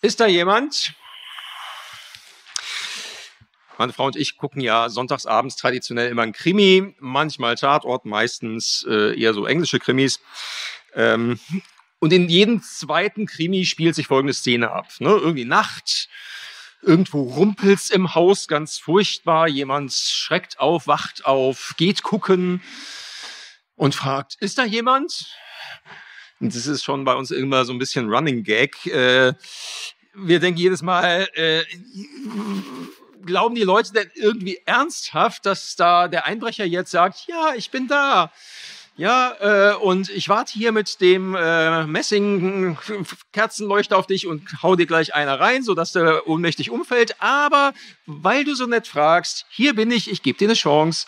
Ist da jemand? Meine Frau und ich gucken ja sonntagsabends traditionell immer ein Krimi, manchmal Tatort, meistens äh, eher so englische Krimis. Ähm, und in jedem zweiten Krimi spielt sich folgende Szene ab. Ne? Irgendwie Nacht, irgendwo rumpelt's im Haus, ganz furchtbar. Jemand schreckt auf, wacht auf, geht gucken und fragt, ist da jemand? Und das ist schon bei uns immer so ein bisschen Running Gag. Äh, wir denken jedes Mal, äh, glauben die Leute denn irgendwie ernsthaft, dass da der Einbrecher jetzt sagt, ja, ich bin da. Ja, äh, und ich warte hier mit dem äh, Messing-Kerzenleuchter auf dich und hau dir gleich einer rein, sodass der ohnmächtig umfällt. Aber weil du so nett fragst, hier bin ich, ich gebe dir eine Chance.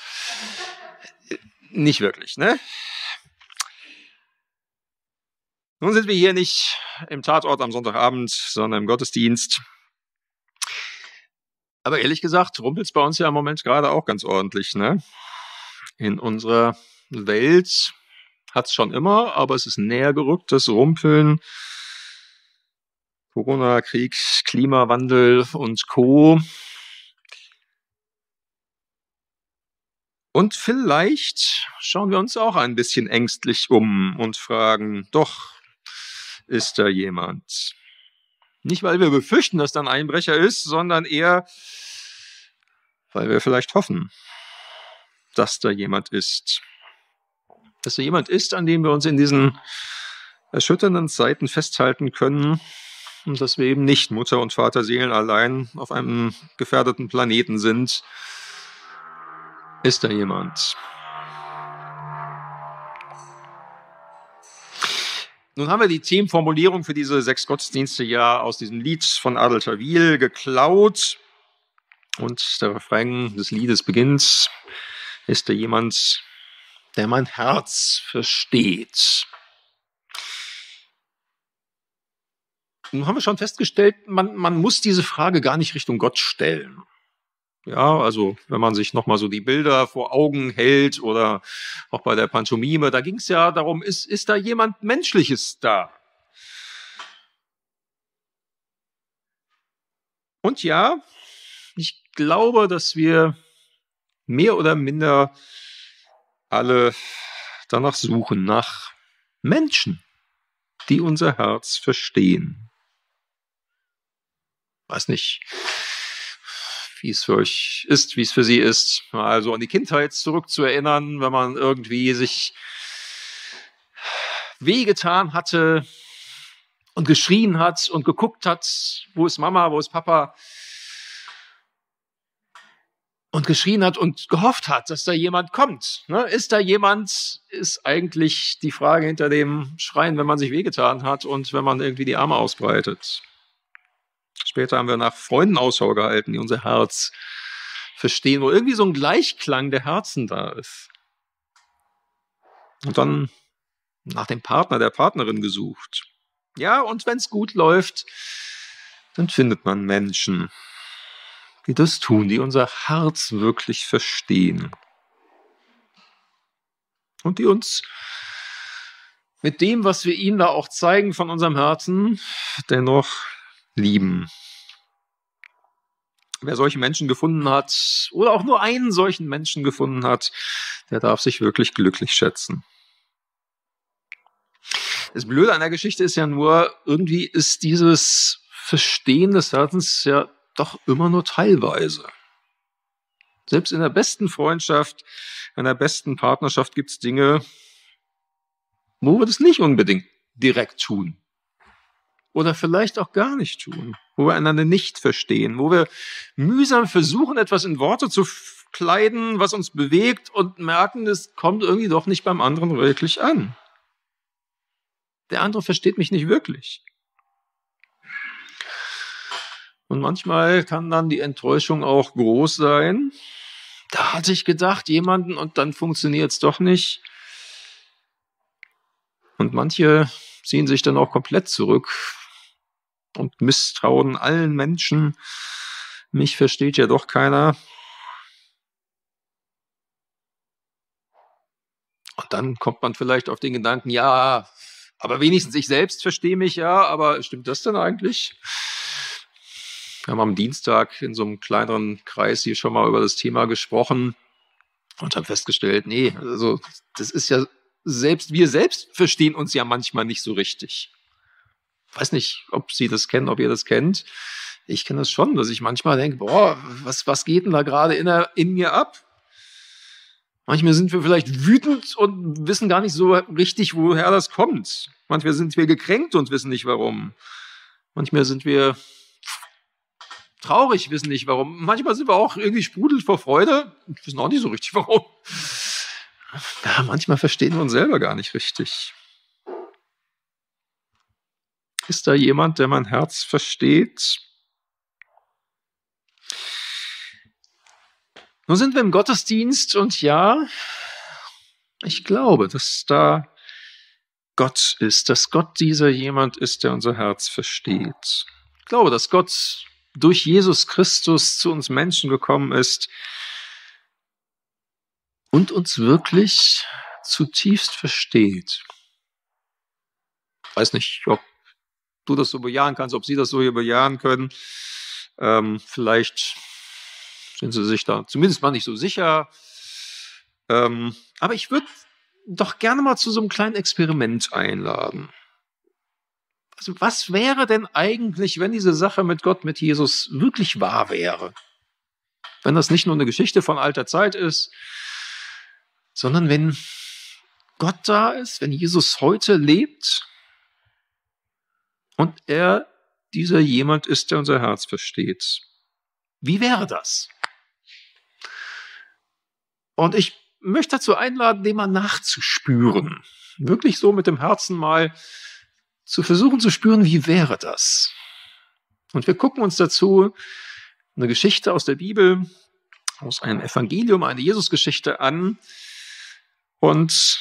Nicht wirklich, ne? Nun sind wir hier nicht im Tatort am Sonntagabend, sondern im Gottesdienst. Aber ehrlich gesagt, rumpelt's bei uns ja im Moment gerade auch ganz ordentlich, ne? In unserer Welt hat es schon immer, aber es ist näher gerückt, das Rumpeln. Corona, Krieg, Klimawandel und Co. Und vielleicht schauen wir uns auch ein bisschen ängstlich um und fragen, doch, ist da jemand? Nicht, weil wir befürchten, dass da ein Einbrecher ist, sondern eher, weil wir vielleicht hoffen, dass da jemand ist dass da jemand ist, an dem wir uns in diesen erschütternden Zeiten festhalten können und dass wir eben nicht Mutter und Vater Seelen allein auf einem gefährdeten Planeten sind. Ist da jemand? Nun haben wir die Themenformulierung für diese sechs Gottesdienste ja aus diesem Lied von Adel Tawil geklaut. Und der Refrain des Liedes beginnt, ist da jemand, der mein Herz versteht. Nun haben wir schon festgestellt, man, man muss diese Frage gar nicht Richtung Gott stellen. Ja, also wenn man sich nochmal so die Bilder vor Augen hält oder auch bei der Pantomime, da ging es ja darum, ist, ist da jemand Menschliches da? Und ja, ich glaube, dass wir mehr oder minder alle danach suchen, nach Menschen, die unser Herz verstehen. Weiß nicht, wie es für euch ist, wie es für sie ist, also an die Kindheit zurückzuerinnern, wenn man irgendwie sich wehgetan hatte und geschrien hat und geguckt hat, wo ist Mama, wo ist Papa, und geschrien hat und gehofft hat, dass da jemand kommt. Ne? Ist da jemand, ist eigentlich die Frage hinter dem Schreien, wenn man sich wehgetan hat und wenn man irgendwie die Arme ausbreitet. Später haben wir nach Freunden Ausschau gehalten, die unser Herz verstehen, wo irgendwie so ein Gleichklang der Herzen da ist. Und dann nach dem Partner, der Partnerin gesucht. Ja, und wenn es gut läuft, dann findet man Menschen, die das tun, die unser Herz wirklich verstehen. Und die uns mit dem, was wir ihnen da auch zeigen von unserem Herzen, dennoch lieben. Wer solche Menschen gefunden hat oder auch nur einen solchen Menschen gefunden hat, der darf sich wirklich glücklich schätzen. Das Blöde an der Geschichte ist ja nur, irgendwie ist dieses Verstehen des Herzens ja doch immer nur teilweise. Selbst in der besten Freundschaft, in der besten Partnerschaft gibt es Dinge, wo wir das nicht unbedingt direkt tun. Oder vielleicht auch gar nicht tun, wo wir einander nicht verstehen, wo wir mühsam versuchen, etwas in Worte zu kleiden, was uns bewegt und merken, es kommt irgendwie doch nicht beim anderen wirklich an. Der andere versteht mich nicht wirklich. Und manchmal kann dann die Enttäuschung auch groß sein. Da hatte ich gedacht, jemanden und dann funktioniert es doch nicht. Und manche ziehen sich dann auch komplett zurück und misstrauen allen Menschen. Mich versteht ja doch keiner. Und dann kommt man vielleicht auf den Gedanken, ja, aber wenigstens ich selbst verstehe mich ja, aber stimmt das denn eigentlich? Wir haben am Dienstag in so einem kleineren Kreis hier schon mal über das Thema gesprochen und haben festgestellt, nee, also das ist ja selbst wir selbst verstehen uns ja manchmal nicht so richtig. Weiß nicht, ob Sie das kennen, ob ihr das kennt. Ich kenne das schon, dass ich manchmal denke, boah, was, was geht denn da gerade in, in mir ab? Manchmal sind wir vielleicht wütend und wissen gar nicht so richtig, woher das kommt. Manchmal sind wir gekränkt und wissen nicht warum. Manchmal sind wir traurig, wissen nicht warum. Manchmal sind wir auch irgendwie sprudelt vor Freude und wissen auch nicht so richtig warum. Ja, manchmal verstehen wir uns selber gar nicht richtig. Ist da jemand, der mein Herz versteht? Nun sind wir im Gottesdienst und ja, ich glaube, dass da Gott ist, dass Gott dieser jemand ist, der unser Herz versteht. Ich glaube, dass Gott durch Jesus Christus zu uns Menschen gekommen ist und uns wirklich zutiefst versteht. Ich weiß nicht, ob du das so bejahen kannst, ob sie das so hier bejahen können. Ähm, vielleicht sind sie sich da zumindest mal nicht so sicher. Ähm, aber ich würde doch gerne mal zu so einem kleinen Experiment einladen. Also was wäre denn eigentlich, wenn diese Sache mit Gott, mit Jesus wirklich wahr wäre? Wenn das nicht nur eine Geschichte von alter Zeit ist, sondern wenn Gott da ist, wenn Jesus heute lebt und er dieser jemand ist, der unser Herz versteht. Wie wäre das? Und ich möchte dazu einladen, dem mal nachzuspüren. Wirklich so mit dem Herzen mal zu versuchen zu spüren, wie wäre das? Und wir gucken uns dazu eine Geschichte aus der Bibel, aus einem Evangelium, eine Jesusgeschichte an. Und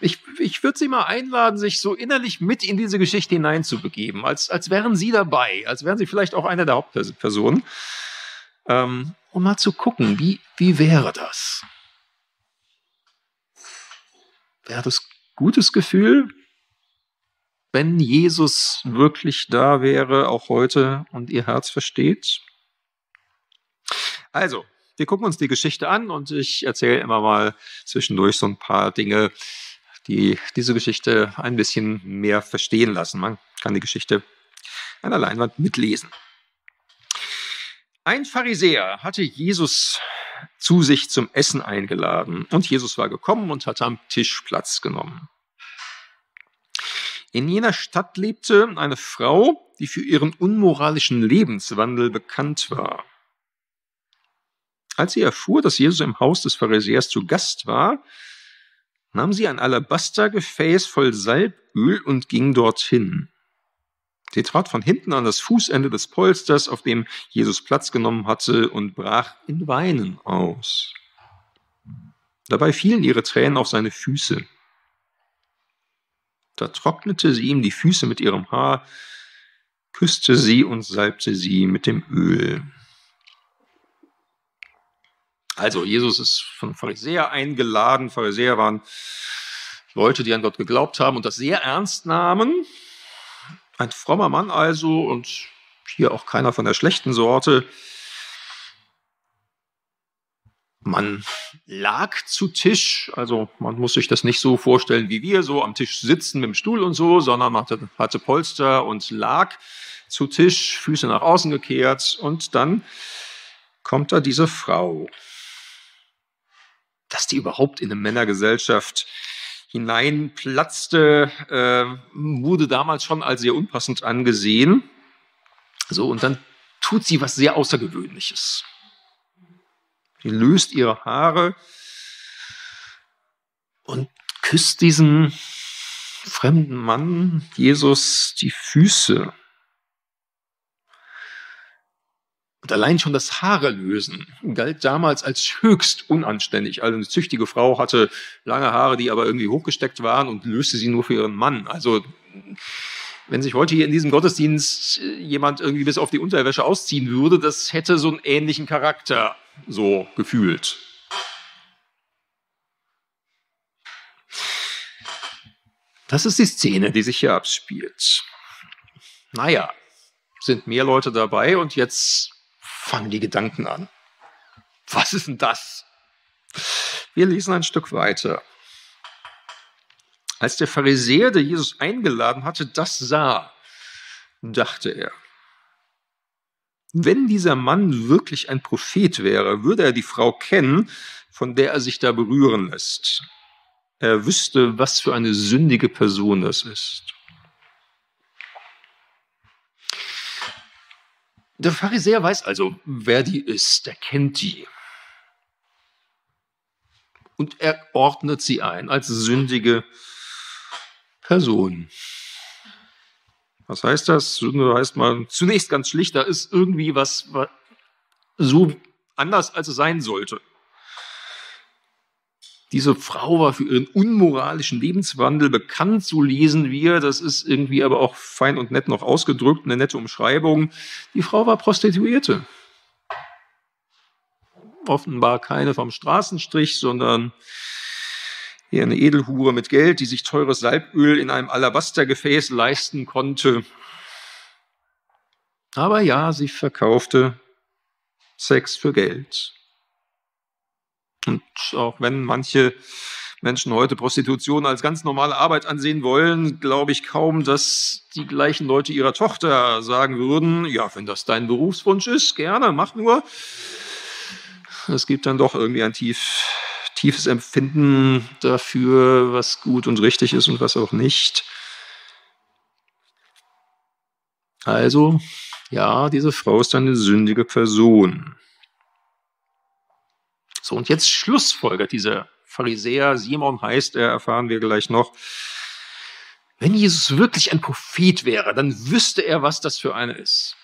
ich, ich würde Sie mal einladen, sich so innerlich mit in diese Geschichte hineinzubegeben, als, als wären Sie dabei, als wären Sie vielleicht auch eine der Hauptpersonen, ähm, um mal zu gucken, wie, wie wäre das? Wäre das gutes Gefühl? wenn Jesus wirklich da wäre, auch heute und ihr Herz versteht? Also, wir gucken uns die Geschichte an und ich erzähle immer mal zwischendurch so ein paar Dinge, die diese Geschichte ein bisschen mehr verstehen lassen. Man kann die Geschichte an der Leinwand mitlesen. Ein Pharisäer hatte Jesus zu sich zum Essen eingeladen und Jesus war gekommen und hatte am Tisch Platz genommen. In jener Stadt lebte eine Frau, die für ihren unmoralischen Lebenswandel bekannt war. Als sie erfuhr, dass Jesus im Haus des Pharisäers zu Gast war, nahm sie ein Alabastergefäß voll Salböl und ging dorthin. Sie trat von hinten an das Fußende des Polsters, auf dem Jesus Platz genommen hatte, und brach in Weinen aus. Dabei fielen ihre Tränen auf seine Füße. Da trocknete sie ihm die Füße mit ihrem Haar, küsste sie und salbte sie mit dem Öl. Also, Jesus ist von Pharisäer eingeladen. Pharisäer waren Leute, die an Gott geglaubt haben und das sehr ernst nahmen. Ein frommer Mann also und hier auch keiner von der schlechten Sorte. Man lag zu Tisch, also man muss sich das nicht so vorstellen wie wir, so am Tisch sitzen mit dem Stuhl und so, sondern man hatte, hatte Polster und lag zu Tisch, Füße nach außen gekehrt und dann kommt da diese Frau. Dass die überhaupt in eine Männergesellschaft hineinplatzte, äh, wurde damals schon als sehr unpassend angesehen. So, und dann tut sie was sehr Außergewöhnliches. Sie löst ihre Haare und küsst diesem fremden Mann, Jesus, die Füße. Und allein schon das Haare lösen galt damals als höchst unanständig. Also eine züchtige Frau hatte lange Haare, die aber irgendwie hochgesteckt waren und löste sie nur für ihren Mann. Also wenn sich heute hier in diesem Gottesdienst jemand irgendwie bis auf die Unterwäsche ausziehen würde, das hätte so einen ähnlichen Charakter so gefühlt. Das ist die Szene, die sich hier abspielt. Naja, sind mehr Leute dabei und jetzt fangen die Gedanken an. Was ist denn das? Wir lesen ein Stück weiter. Als der Pharisäer, der Jesus eingeladen hatte, das sah, dachte er, wenn dieser Mann wirklich ein Prophet wäre, würde er die Frau kennen, von der er sich da berühren lässt. Er wüsste, was für eine sündige Person das ist. Der Pharisäer weiß also, wer die ist, er kennt die. Und er ordnet sie ein als sündige Person. Was heißt das? Sünde heißt mal zunächst ganz schlicht, da ist irgendwie was, was so anders, als es sein sollte. Diese Frau war für ihren unmoralischen Lebenswandel bekannt, so lesen wir. Das ist irgendwie aber auch fein und nett noch ausgedrückt, eine nette Umschreibung. Die Frau war Prostituierte. Offenbar keine vom Straßenstrich, sondern eher eine Edelhure mit Geld, die sich teures Salböl in einem Alabastergefäß leisten konnte. Aber ja, sie verkaufte Sex für Geld. Und auch wenn manche Menschen heute Prostitution als ganz normale Arbeit ansehen wollen, glaube ich kaum, dass die gleichen Leute ihrer Tochter sagen würden, ja, wenn das dein Berufswunsch ist, gerne, mach nur. Es gibt dann doch irgendwie ein tief, tiefes Empfinden dafür, was gut und richtig ist und was auch nicht. Also, ja, diese Frau ist eine sündige Person. So, und jetzt schlussfolgert dieser Pharisäer, Simon heißt er, erfahren wir gleich noch. Wenn Jesus wirklich ein Prophet wäre, dann wüsste er, was das für eine ist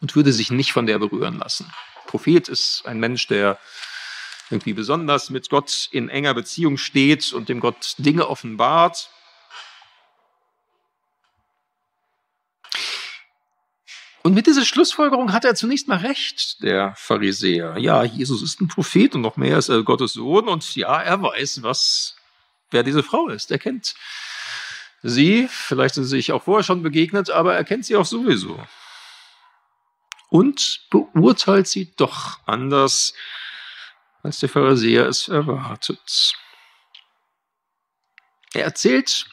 und würde sich nicht von der berühren lassen. Prophet ist ein Mensch, der irgendwie besonders mit Gott in enger Beziehung steht und dem Gott Dinge offenbart. Und mit dieser Schlussfolgerung hat er zunächst mal recht, der Pharisäer. Ja, Jesus ist ein Prophet und noch mehr ist er Gottes Sohn und ja, er weiß, was, wer diese Frau ist. Er kennt sie, vielleicht sind sie sich auch vorher schon begegnet, aber er kennt sie auch sowieso. Und beurteilt sie doch anders, als der Pharisäer es erwartet. Er erzählt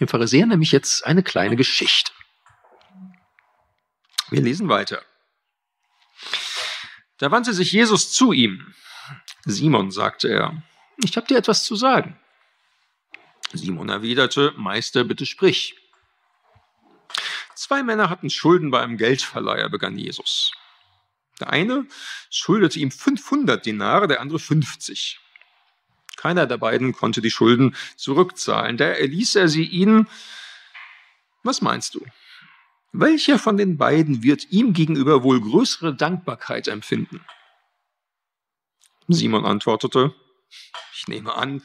dem Pharisäer nämlich jetzt eine kleine Geschichte. Wir lesen weiter. Da wandte sich Jesus zu ihm. Simon, sagte er, ich habe dir etwas zu sagen. Simon erwiderte, Meister, bitte sprich. Zwei Männer hatten Schulden bei einem Geldverleiher, begann Jesus. Der eine schuldete ihm 500 Dinare, der andere 50. Keiner der beiden konnte die Schulden zurückzahlen. Da erließ er sie ihnen. Was meinst du? Welcher von den beiden wird ihm gegenüber wohl größere Dankbarkeit empfinden? Simon antwortete, ich nehme an,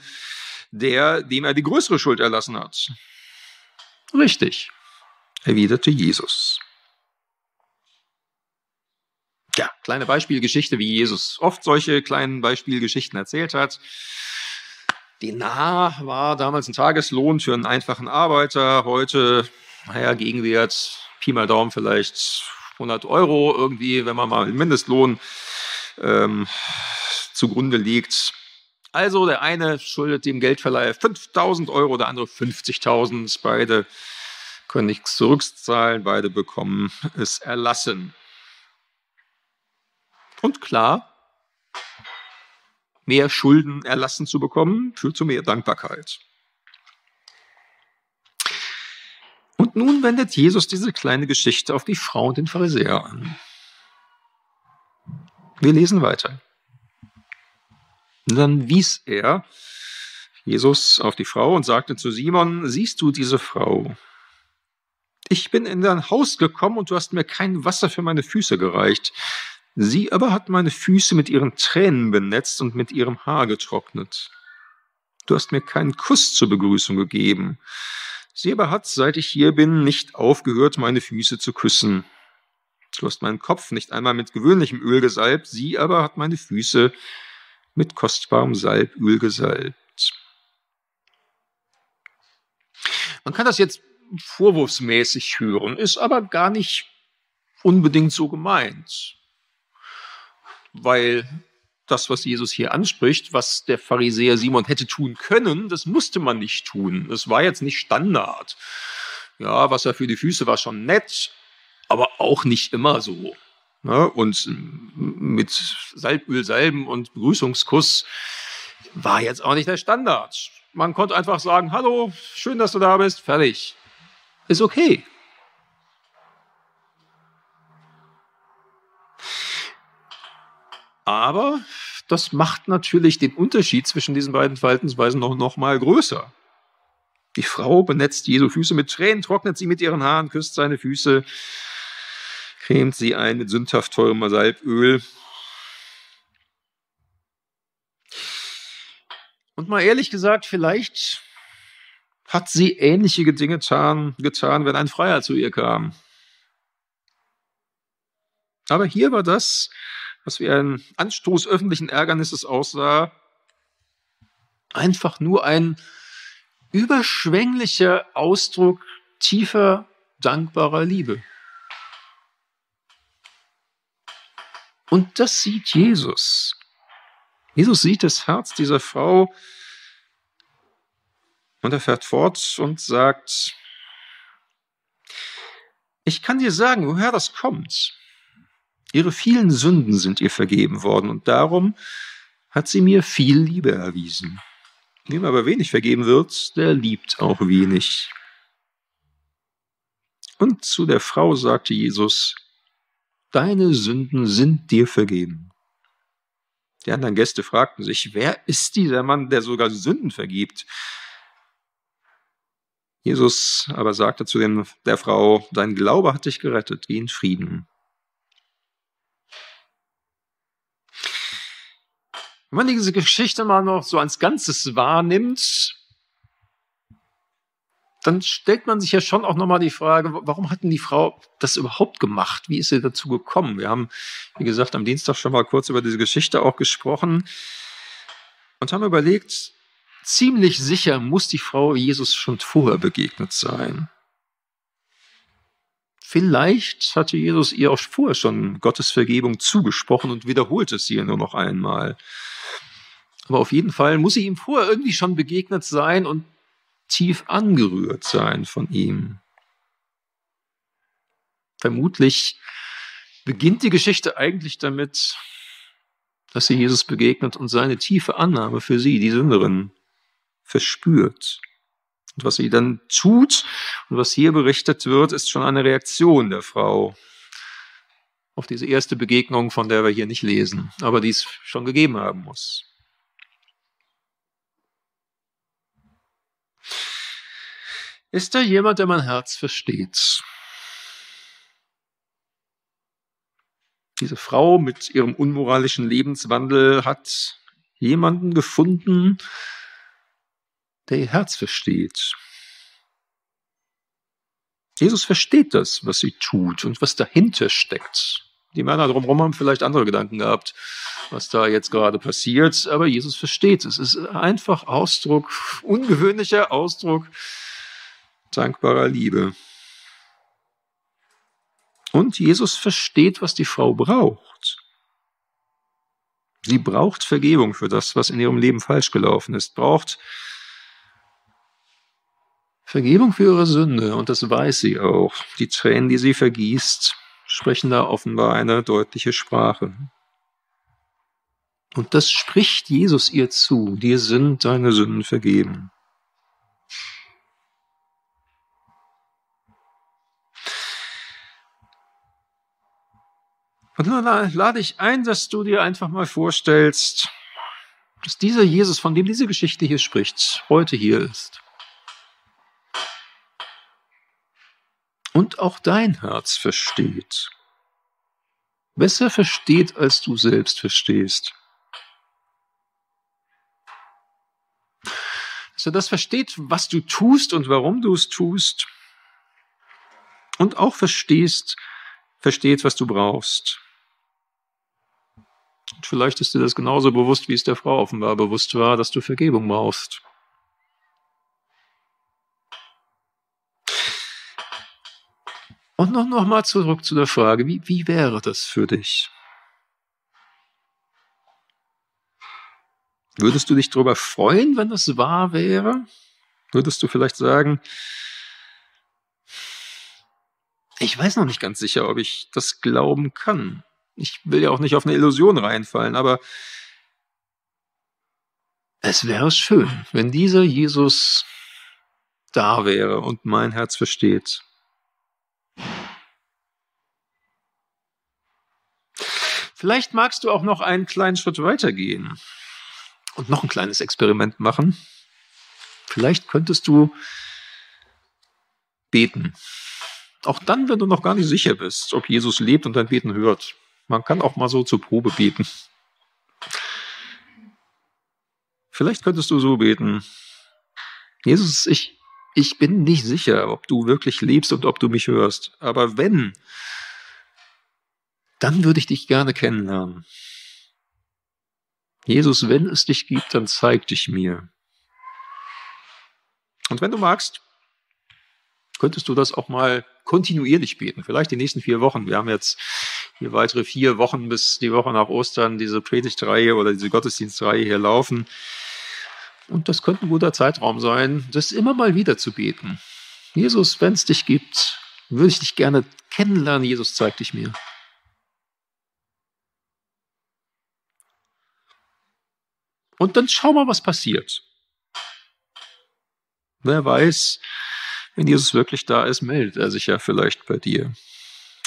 der, dem er die größere Schuld erlassen hat. Richtig, erwiderte Jesus. Ja, kleine Beispielgeschichte, wie Jesus oft solche kleinen Beispielgeschichten erzählt hat. Dinar war damals ein Tageslohn für einen einfachen Arbeiter. Heute, naja, Gegenwert Pi mal Daumen vielleicht 100 Euro irgendwie, wenn man mal den Mindestlohn ähm, zugrunde liegt. Also der eine schuldet dem Geldverleiher 5000 Euro, der andere 50.000. Beide können nichts zurückzahlen, beide bekommen es erlassen. Und klar, mehr Schulden erlassen zu bekommen, führt zu mehr Dankbarkeit. Und nun wendet Jesus diese kleine Geschichte auf die Frau und den Pharisäer an. Wir lesen weiter. dann wies er Jesus auf die Frau und sagte zu Simon, siehst du diese Frau? Ich bin in dein Haus gekommen und du hast mir kein Wasser für meine Füße gereicht. Sie aber hat meine Füße mit ihren Tränen benetzt und mit ihrem Haar getrocknet. Du hast mir keinen Kuss zur Begrüßung gegeben. Sie aber hat, seit ich hier bin, nicht aufgehört, meine Füße zu küssen. Du hast meinen Kopf nicht einmal mit gewöhnlichem Öl gesalbt, sie aber hat meine Füße mit kostbarem Salböl gesalbt. Man kann das jetzt vorwurfsmäßig hören, ist aber gar nicht unbedingt so gemeint. Weil das, was Jesus hier anspricht, was der Pharisäer Simon hätte tun können, das musste man nicht tun. Das war jetzt nicht Standard. Ja, Wasser für die Füße war schon nett, aber auch nicht immer so. Ne? Und mit Salböl salben und Begrüßungskuss war jetzt auch nicht der Standard. Man konnte einfach sagen, hallo, schön, dass du da bist, fertig. Ist okay. Aber das macht natürlich den Unterschied zwischen diesen beiden Verhaltensweisen noch, noch mal größer. Die Frau benetzt Jesu Füße mit Tränen, trocknet sie mit ihren Haaren, küsst seine Füße, cremt sie ein mit sündhaft teurem Salböl. Und mal ehrlich gesagt, vielleicht hat sie ähnliche Dinge getan, getan, wenn ein Freier zu ihr kam. Aber hier war das, was wie ein Anstoß öffentlichen Ärgernisses aussah, einfach nur ein überschwänglicher Ausdruck tiefer, dankbarer Liebe. Und das sieht Jesus. Jesus sieht das Herz dieser Frau und er fährt fort und sagt, ich kann dir sagen, woher das kommt. Ihre vielen Sünden sind ihr vergeben worden und darum hat sie mir viel Liebe erwiesen. Wem aber wenig vergeben wird, der liebt auch wenig. Und zu der Frau sagte Jesus, Deine Sünden sind dir vergeben. Die anderen Gäste fragten sich, wer ist dieser Mann, der sogar Sünden vergibt? Jesus aber sagte zu dem, der Frau, dein Glaube hat dich gerettet, geh in Frieden. Wenn man diese Geschichte mal noch so als Ganzes wahrnimmt, dann stellt man sich ja schon auch nochmal die Frage, warum hat denn die Frau das überhaupt gemacht? Wie ist sie dazu gekommen? Wir haben, wie gesagt, am Dienstag schon mal kurz über diese Geschichte auch gesprochen und haben überlegt, ziemlich sicher muss die Frau Jesus schon vorher begegnet sein. Vielleicht hatte Jesus ihr auch vorher schon Gottes Vergebung zugesprochen und wiederholt es ihr nur noch einmal. Aber auf jeden Fall muss sie ihm vorher irgendwie schon begegnet sein und tief angerührt sein von ihm. Vermutlich beginnt die Geschichte eigentlich damit, dass sie Jesus begegnet und seine tiefe Annahme für sie, die Sünderin, verspürt. Und was sie dann tut und was hier berichtet wird, ist schon eine Reaktion der Frau auf diese erste Begegnung, von der wir hier nicht lesen, aber die es schon gegeben haben muss. Ist da jemand, der mein Herz versteht? Diese Frau mit ihrem unmoralischen Lebenswandel hat jemanden gefunden, der ihr Herz versteht. Jesus versteht das, was sie tut und was dahinter steckt. Die Männer drumherum haben vielleicht andere Gedanken gehabt, was da jetzt gerade passiert, aber Jesus versteht es. Es ist einfach Ausdruck, ungewöhnlicher Ausdruck dankbarer Liebe. Und Jesus versteht, was die Frau braucht. Sie braucht Vergebung für das, was in ihrem Leben falsch gelaufen ist, braucht Vergebung für ihre Sünde, und das weiß sie auch. Die Tränen, die sie vergießt, sprechen da offenbar eine deutliche Sprache. Und das spricht Jesus ihr zu, dir sind deine Sünden vergeben. Und nun lade ich ein, dass du dir einfach mal vorstellst, dass dieser Jesus, von dem diese Geschichte hier spricht, heute hier ist. Und auch dein Herz versteht. Besser versteht, als du selbst verstehst. Dass er das versteht, was du tust und warum du es tust. Und auch verstehst, versteht, was du brauchst. Vielleicht ist dir das genauso bewusst, wie es der Frau offenbar bewusst war, dass du Vergebung brauchst. Und noch, noch mal zurück zu der Frage, wie, wie wäre das für dich? Würdest du dich darüber freuen, wenn das wahr wäre? Würdest du vielleicht sagen, ich weiß noch nicht ganz sicher, ob ich das glauben kann. Ich will ja auch nicht auf eine Illusion reinfallen, aber es wäre schön, wenn dieser Jesus da wäre und mein Herz versteht. Vielleicht magst du auch noch einen kleinen Schritt weitergehen und noch ein kleines Experiment machen. Vielleicht könntest du beten. Auch dann, wenn du noch gar nicht sicher bist, ob Jesus lebt und dein Beten hört. Man kann auch mal so zur Probe beten. Vielleicht könntest du so beten. Jesus, ich, ich bin nicht sicher, ob du wirklich lebst und ob du mich hörst. Aber wenn, dann würde ich dich gerne kennenlernen. Jesus, wenn es dich gibt, dann zeig dich mir. Und wenn du magst, könntest du das auch mal kontinuierlich beten. Vielleicht die nächsten vier Wochen. Wir haben jetzt hier weitere vier Wochen bis die Woche nach Ostern diese Predigtreihe oder diese Gottesdienstreihe hier laufen. Und das könnte ein guter Zeitraum sein, das immer mal wieder zu beten. Jesus, wenn es dich gibt, würde ich dich gerne kennenlernen. Jesus, zeig dich mir. Und dann schau mal, was passiert. Wer weiß, wenn Jesus wirklich da ist, meldet er sich ja vielleicht bei dir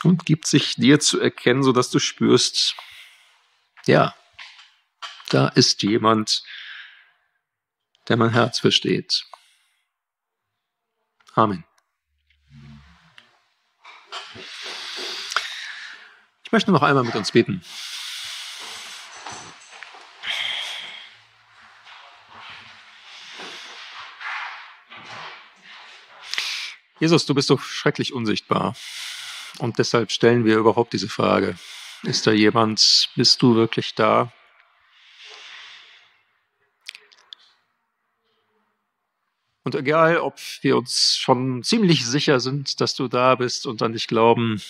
und gibt sich dir zu erkennen, sodass du spürst, ja, da ist jemand, der mein Herz versteht. Amen. Ich möchte noch einmal mit uns beten. Jesus, du bist so schrecklich unsichtbar. Und deshalb stellen wir überhaupt diese Frage. Ist da jemand, bist du wirklich da? Und egal, ob wir uns schon ziemlich sicher sind, dass du da bist und an dich glauben,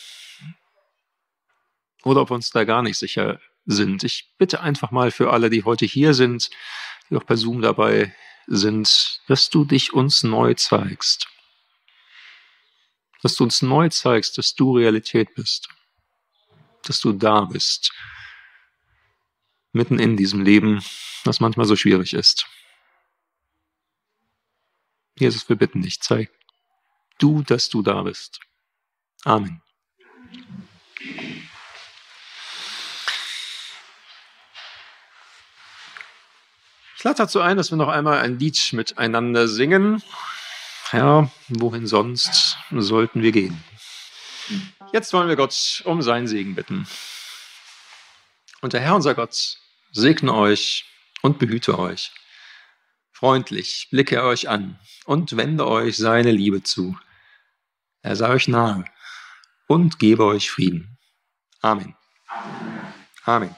oder ob wir uns da gar nicht sicher sind. Ich bitte einfach mal für alle, die heute hier sind, die auch per Zoom dabei sind, dass du dich uns neu zeigst. Dass du uns neu zeigst, dass du Realität bist. Dass du da bist. Mitten in diesem Leben, das manchmal so schwierig ist. Jesus, wir bitten dich, zeig du, dass du da bist. Amen. Ich lade dazu ein, dass wir noch einmal ein Lied miteinander singen. Ja, wohin sonst sollten wir gehen? Jetzt wollen wir Gott um seinen Segen bitten. Und der Herr, unser Gott, segne euch und behüte euch. Freundlich blicke er euch an und wende euch seine Liebe zu. Er sei euch nahe und gebe euch Frieden. Amen. Amen.